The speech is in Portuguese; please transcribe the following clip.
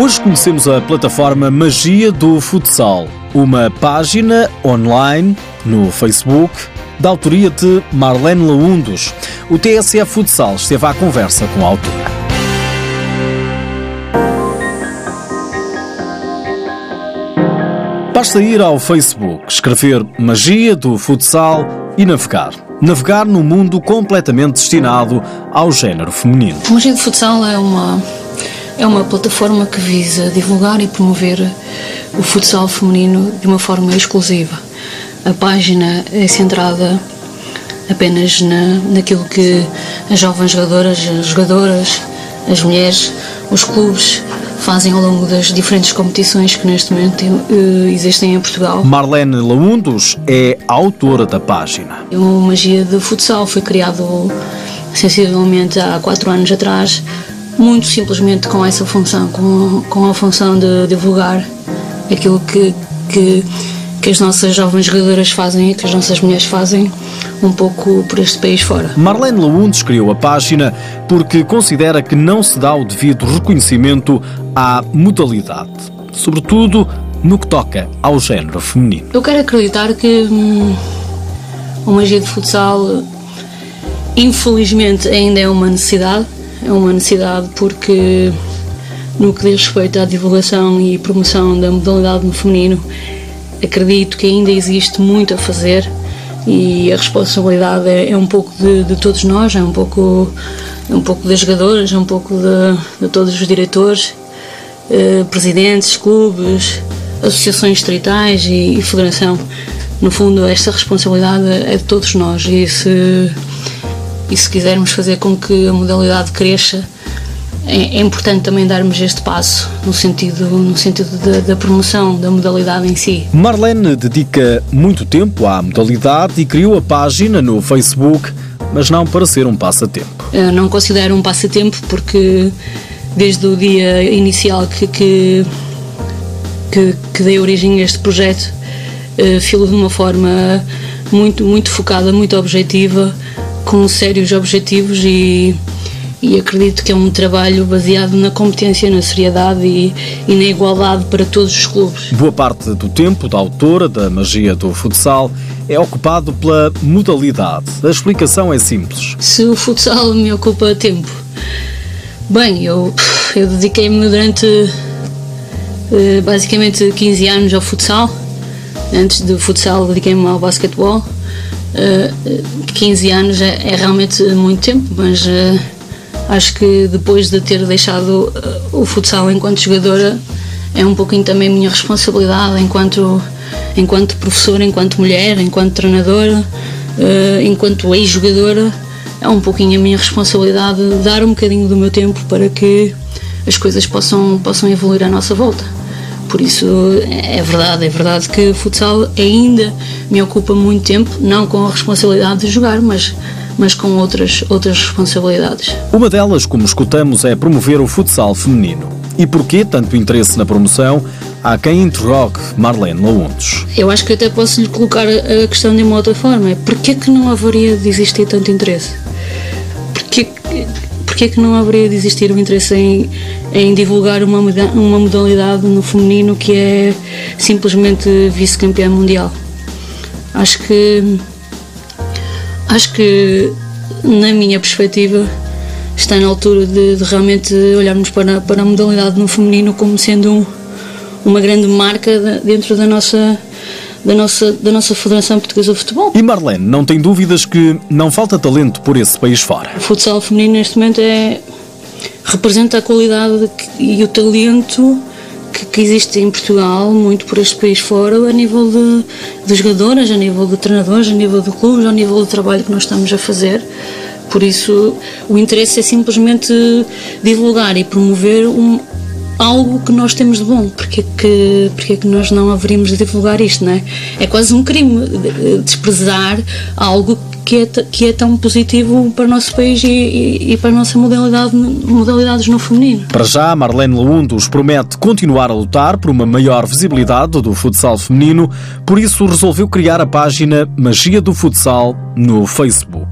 Hoje conhecemos a plataforma Magia do Futsal, uma página online no Facebook da autoria de Marlene Laundos. O TSF Futsal esteve à conversa com a autora. Basta ir ao Facebook, escrever Magia do Futsal e navegar. Navegar num mundo completamente destinado ao género feminino. Magia do Futsal é uma, é uma plataforma que visa divulgar e promover o futsal feminino de uma forma exclusiva. A página é centrada apenas na, naquilo que as jovens jogadoras, as jogadoras, as mulheres, os clubes fazem ao longo das diferentes competições que neste momento uh, existem em Portugal. Marlene Laundos é autora da página. O Magia do Futsal foi criado sensivelmente há quatro anos atrás, muito simplesmente com essa função, com, com a função de divulgar aquilo que, que, que as nossas jovens jogadoras fazem e que as nossas mulheres fazem um pouco por este país fora. Marlene Laundes criou a página porque considera que não se dá o devido reconhecimento à modalidade, sobretudo no que toca ao género feminino. Eu quero acreditar que hum, o magia de futsal, infelizmente, ainda é uma necessidade. É uma necessidade porque, no que diz respeito à divulgação e promoção da modalidade no feminino, acredito que ainda existe muito a fazer e a responsabilidade é, é um pouco de, de, todos nós, é um pouco, é um pouco das jogadoras, é um pouco de, de todos os diretores, eh, presidentes, clubes, associações distritais e, e, federação. No fundo, esta responsabilidade é de todos nós e se, e se quisermos fazer com que a modalidade cresça, é, é, importante também darmos este passo no sentido, no sentido da, da, promoção da modalidade em si. Marlene dedica muito tempo à modalidade e criou a página no Facebook, mas não para ser um passatempo. Eu não considero um passatempo porque desde o dia inicial que, que, que, que dei origem a este projeto, uh, filo de uma forma muito, muito focada, muito objetiva, com sérios objetivos e e acredito que é um trabalho baseado na competência, na seriedade e, e, na igualdade para todos os clubes. Boa parte do tempo da autora da magia do futsal é ocupado pela modalidade. A explicação é simples. Se o futsal me ocupa tempo, bem, eu, eu dediquei-me durante eh, basicamente 15 anos ao futsal. Antes do futsal dediquei-me ao basquetebol. 15 anos é, é, realmente muito tempo, mas uh, acho que depois de ter deixado uh, o futsal enquanto jogadora é um pouquinho também minha responsabilidade enquanto enquanto professora, enquanto mulher, enquanto treinadora, enquanto ex-jogadora, é um pouquinho a minha responsabilidade dar um bocadinho do meu tempo para que as coisas possam possam evoluir à nossa volta. Por isso é verdade, é verdade que o futsal ainda me ocupa muito tempo, não com a responsabilidade de jogar, mas mas com outras, outras responsabilidades. Uma delas, como escutamos, é promover o futsal feminino. E porquê tanto interesse na promoção? Há quem interrogue Marlene Laundos. Eu acho que até posso lhe colocar a questão de uma outra forma. Porquê que não haveria de existir tanto interesse? Porquê, porquê que não haveria de existir o interesse em, em divulgar uma, uma modalidade no feminino que é simplesmente vice-campeã mundial? Acho que acho que, na minha perspectiva, está na altura de, de realmente olharmos para, para a modalidade no feminino como sendo um, uma grande marca dentro da nossa da nossa, da nossa Federação Portuguesa de Futebol. E Marlene, não tem dúvidas que não falta talento por esse país fora? O futsal feminino neste momento é representa a qualidade e o talento que, que, existe em Portugal, muito por este país fora, a nível de, de jogadoras, a nível de treinadores, a nível de clubes, a nível do trabalho que nós estamos a fazer. Por isso, o interesse é simplesmente divulgar e promover um, algo que nós temos de bom. Porque é que, porque é que nós não haveríamos de divulgar isto, não é? É quase um crime desprezar algo que é, que é tão positivo para o nosso país e, e, e para a nossa modalidade, modalidades no feminino. Para já, Marlene Laundos promete continuar a lutar por uma maior visibilidade do futsal feminino, por isso resolveu criar a página Magia do Futsal no Facebook.